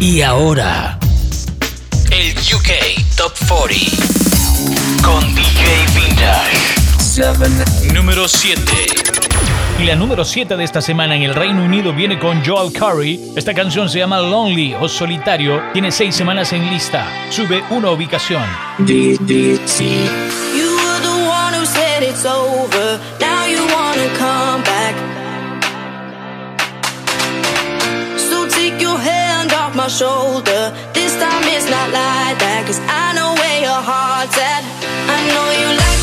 Y ahora, el UK Top 40 con DJ Vintage. Número 7. Y la número 7 de esta semana en el Reino Unido viene con Joel Curry. Esta canción se llama Lonely o Solitario. Tiene 6 semanas en lista. Sube una ubicación. DDC. You were the one who said it's over. Shoulder. This time it's not like that. Cause I know where your heart's at. I know you like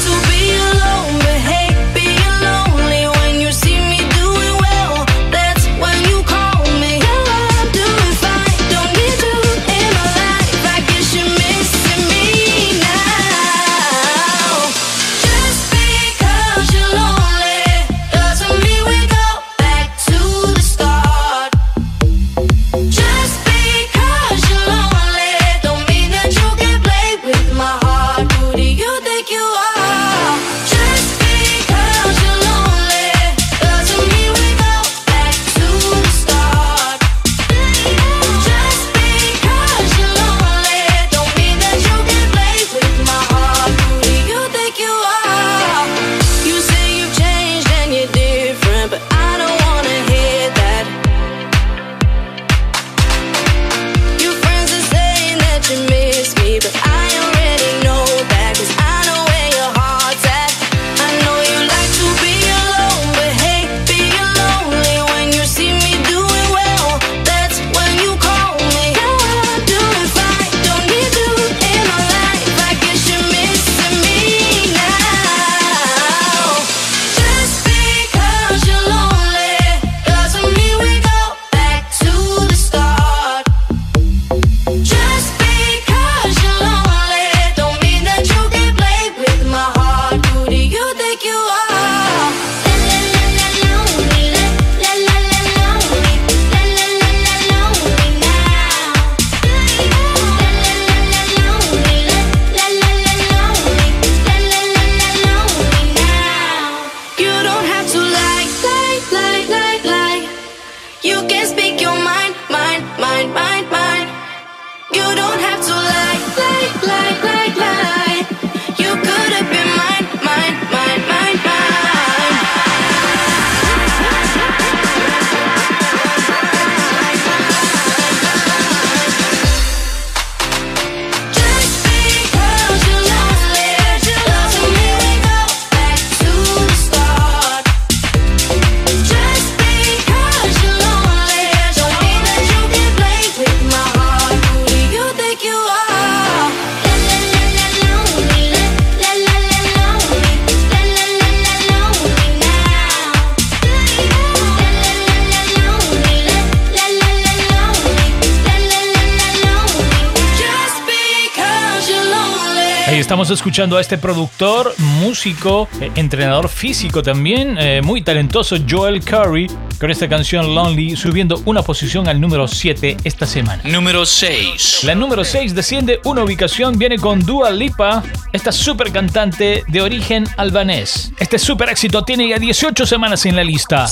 estamos escuchando a este productor, músico, eh, entrenador físico también, eh, muy talentoso, Joel Curry, con esta canción Lonely, subiendo una posición al número 7 esta semana. Número 6. La número 6 desciende una ubicación, viene con Dua Lipa, esta super cantante de origen albanés. Este super éxito tiene ya 18 semanas en la lista.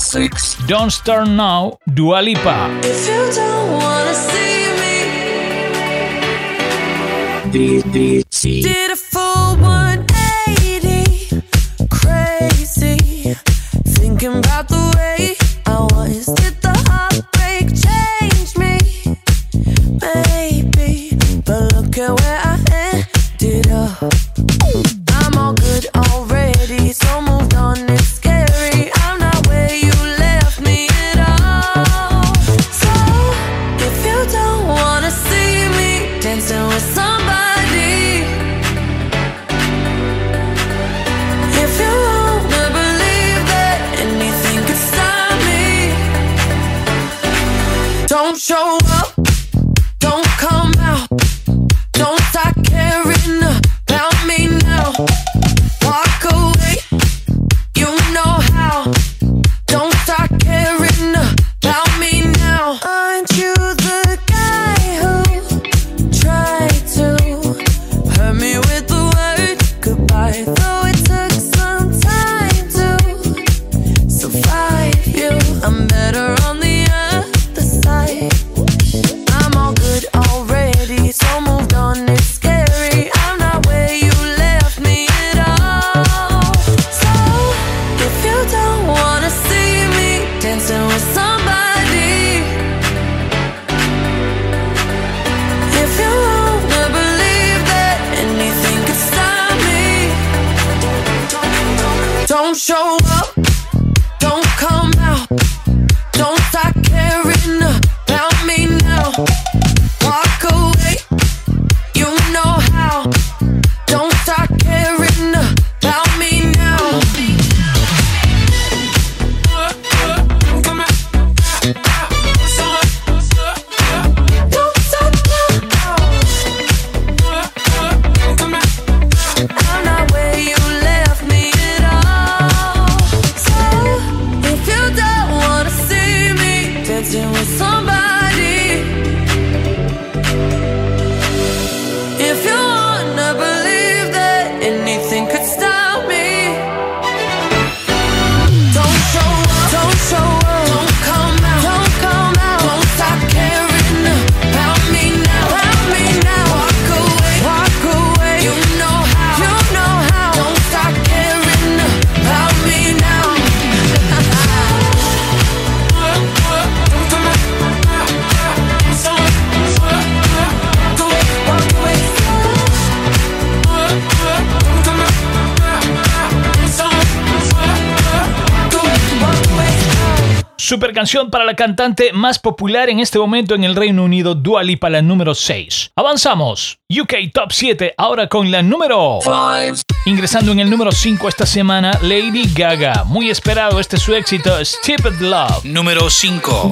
Don't Start Now, Dua Lipa. Did a full 180, crazy, thinking about the show Super canción para la cantante más popular en este momento en el Reino Unido, Dua Lipa, la número 6. Avanzamos. UK Top 7, ahora con la número 5. Ingresando en el número 5 esta semana, Lady Gaga. Muy esperado este su éxito, Stupid Love. Número 5.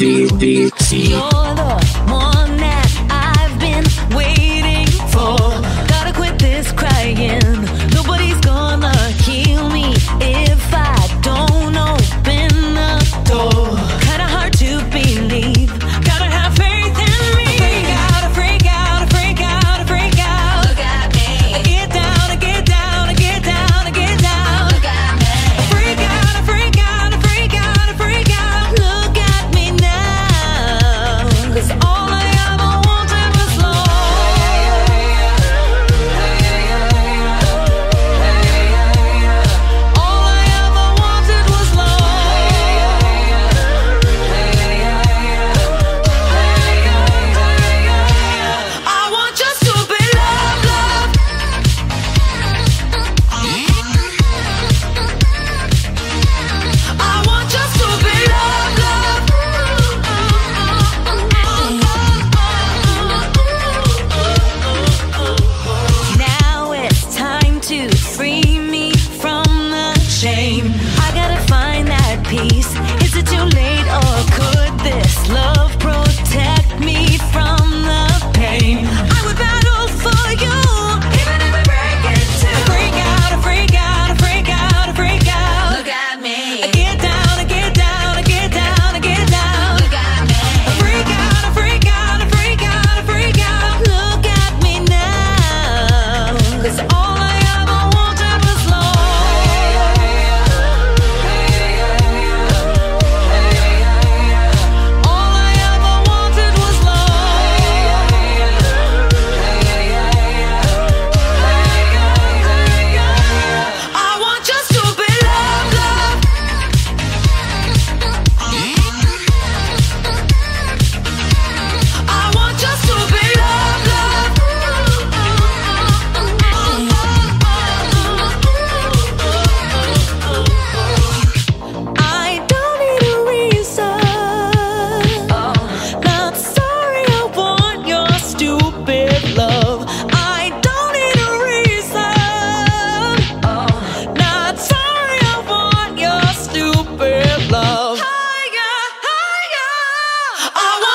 I want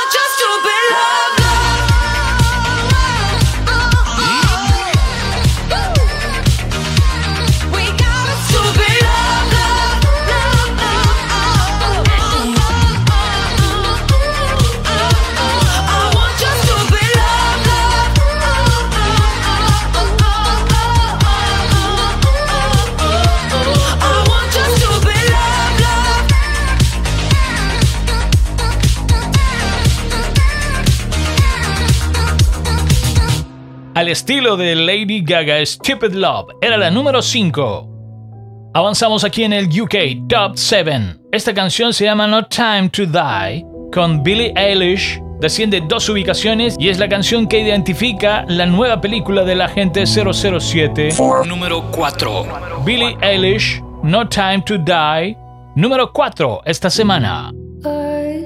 al estilo de Lady Gaga Stupid Love, era la número 5. Avanzamos aquí en el UK Top 7. Esta canción se llama No Time to Die con Billie Eilish. Desciende dos ubicaciones y es la canción que identifica la nueva película del agente 007. Número 4. Billie Eilish, No Time to Die. Número 4 esta semana. I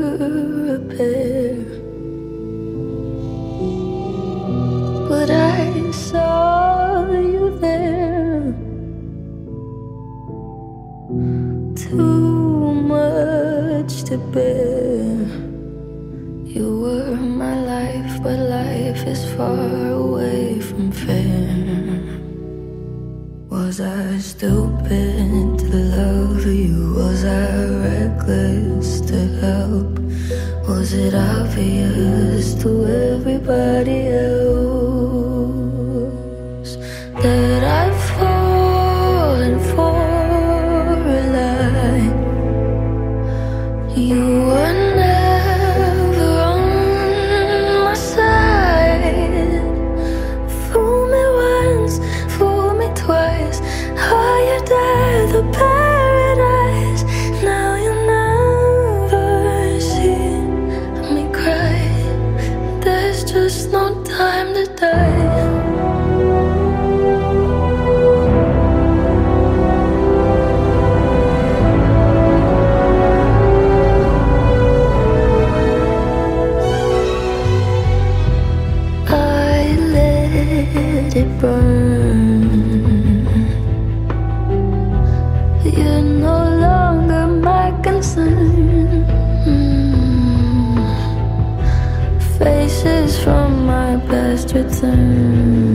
You were return.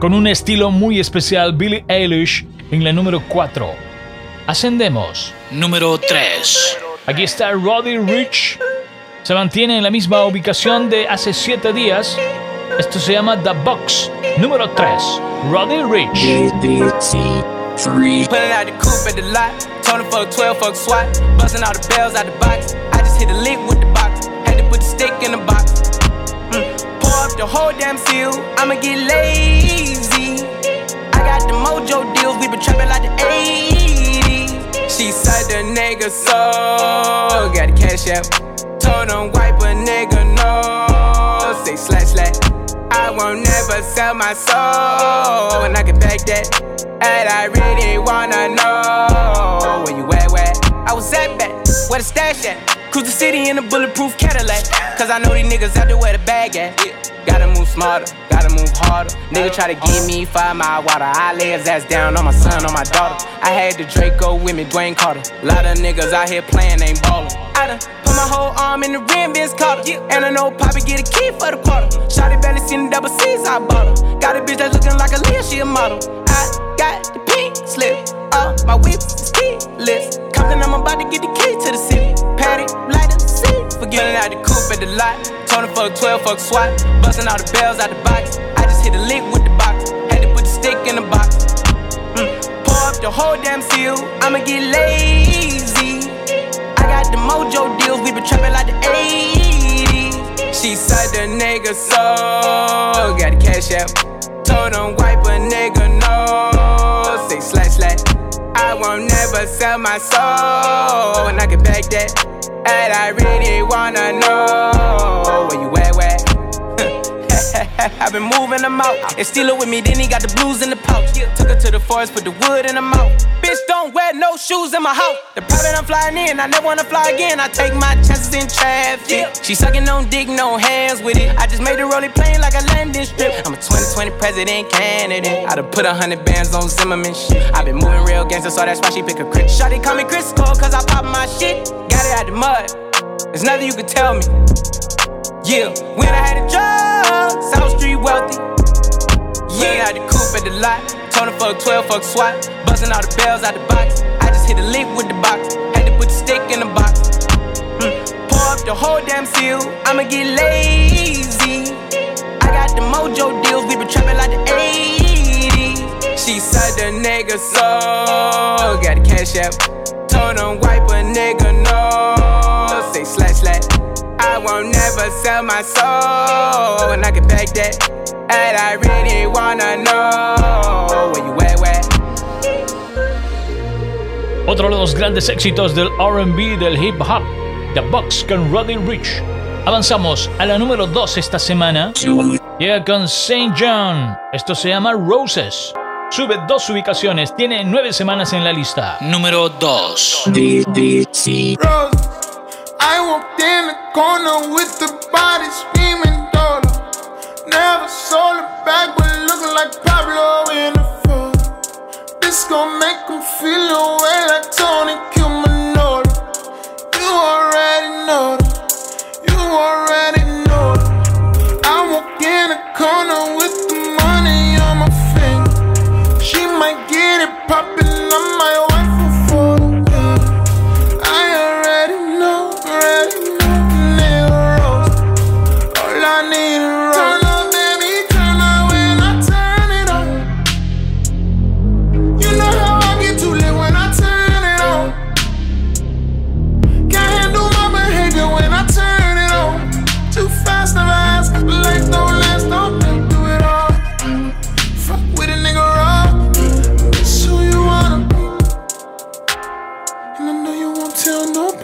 Con un estilo muy especial, Billie Eilish en la número 4. Ascendemos. Número 3. Aquí está Roddy Rich. Se mantiene en la misma ubicación de hace 7 días. Esto se llama The Box. Número 3. Roddy Rich. Pulling out the coupe at the lot. Told him fuck 12, fuck SWAT. Busting all the bells out the box. I just hit a lick with the box. Had to put the stick in the box. The whole damn seal. I'ma get lazy. I got the mojo deals. We been trapping like the 80s. She said the nigga so. Got the cash out. Told him wipe a nigga no. Say slash slash. I won't never sell my soul. And I can back that. And I really wanna know where you at, where? I was at back, where the stash at? Cruise the city in a bulletproof Cadillac. Cause I know these niggas out there where the bag at. Gotta move smarter, gotta move harder. Nigga try to give me five mile water. I lay his ass down on my son, on my daughter. I had the Draco with me, Dwayne Carter. Lot of niggas out here playing, ain't ballin'. I done put my whole arm in the rim, Vince Carter. And I know Poppy get a key for the quarter. Shotty barely seen the double C's, I bought her. Got a bitch that's looking like a Leah, she a model. I got the pink slip. Uh, my whip is keyless. Compton, I'm about to get the key to the city. Patty, light up, see. Forgetting out the coupe at the lot. Him fuck 12, fuck SWAT. Busting all the bells out the box. I just hit a lick with the box. Had to put the stick in the box. Pour up the whole damn seal. I'ma get lazy. I got the mojo deals, we been trapping like the 80s. She said the nigga so, got the cash out. Told him wipe a nigga no, say slash slash. I won't never sell my soul, and I can back that. And I really wanna know where you at, where? I've been moving them out. And steal it with me, then he got the blues in the pouch. Took her to the forest, put the wood in the mouth. Bitch, don't wear no shoes in my house. The private I'm flying in, I never wanna fly again. I take my chances in traffic. She sucking on dick, no hands with it. I just made the rolling plane 2020 president candidate. I done put a hundred bands on Zimmerman shit. i been moving real gangster, so that's why she pick a crit. Shotty call me Chris Cole, cause I pop my shit. Got it out the mud. There's nothing you can tell me. Yeah, when I had a job, South Street wealthy. Yeah, had the coupe at the lot. Him fuck 12, fuck SWAT. Buzzing all the bells out the box. I just hit a lick with the box. Had to put the stick in the box. Hmm. Pour up the whole damn seal. I'ma get lazy. I got the mojo deals. We been trapping like the 80s. She said the nigga so. Got the cash out. Told him wipe a nigga no. Say slash slash. I won't never sell my soul, and I can back that. And I really wanna know where you at, where. Otro de los grandes éxitos del RB del hip hop, The Box con Roddy Ricch. Avanzamos a la número 2 esta semana. Llega con St. John. Esto se llama Roses. Sube dos ubicaciones, tiene nueve semanas en la lista. Número 2. Rose. I walked in the corner with the body screaming dollar. Never sold it back, but looking like Pablo in the photo. This gon' make him feel away like Tony Cumanolo.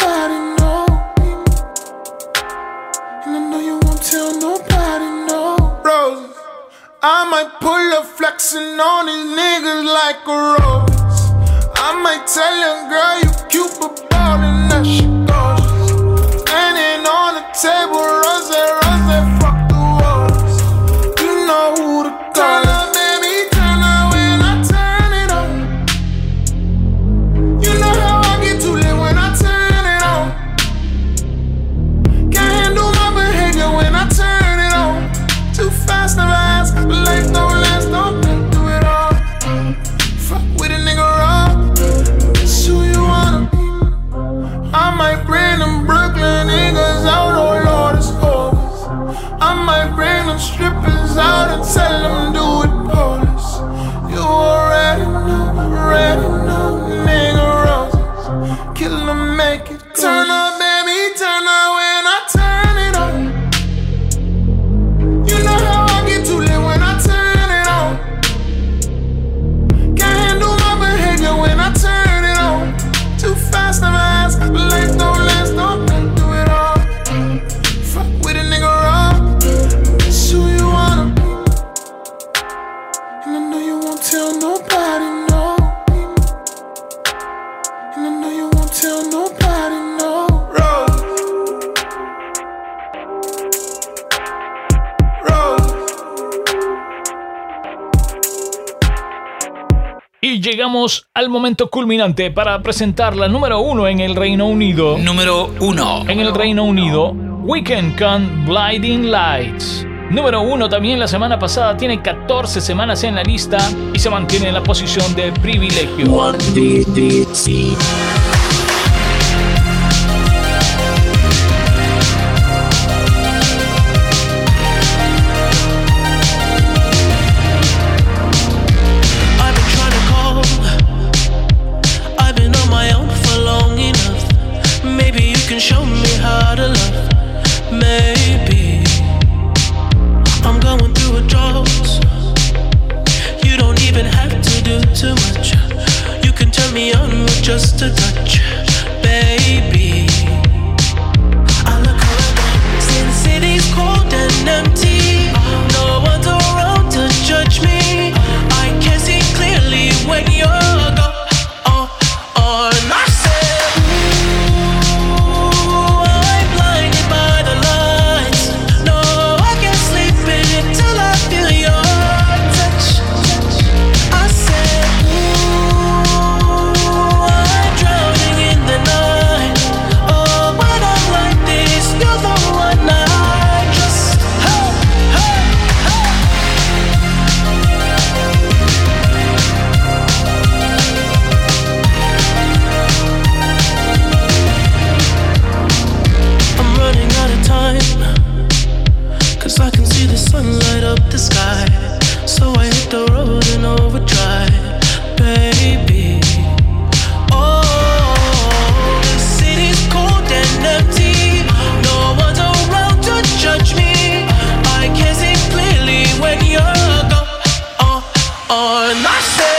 Nobody, no. And I know you won't tell nobody, no. Roses, I might pull up flexing on these niggas like a rose. I might tell your girl you cute, but ballin' that shit gorgeous. Standing on the table, rose, tell them llegamos al momento culminante para presentar la número uno en el Reino Unido. Número 1. En el Reino Unido, Weekend con Blinding Lights. Número uno también la semana pasada tiene 14 semanas en la lista y se mantiene en la posición de privilegio. I've been trying on. I said.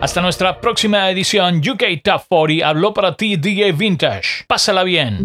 Hasta nuestra próxima edición UK Top 40 habló para ti DJ Vintage. Pásala bien.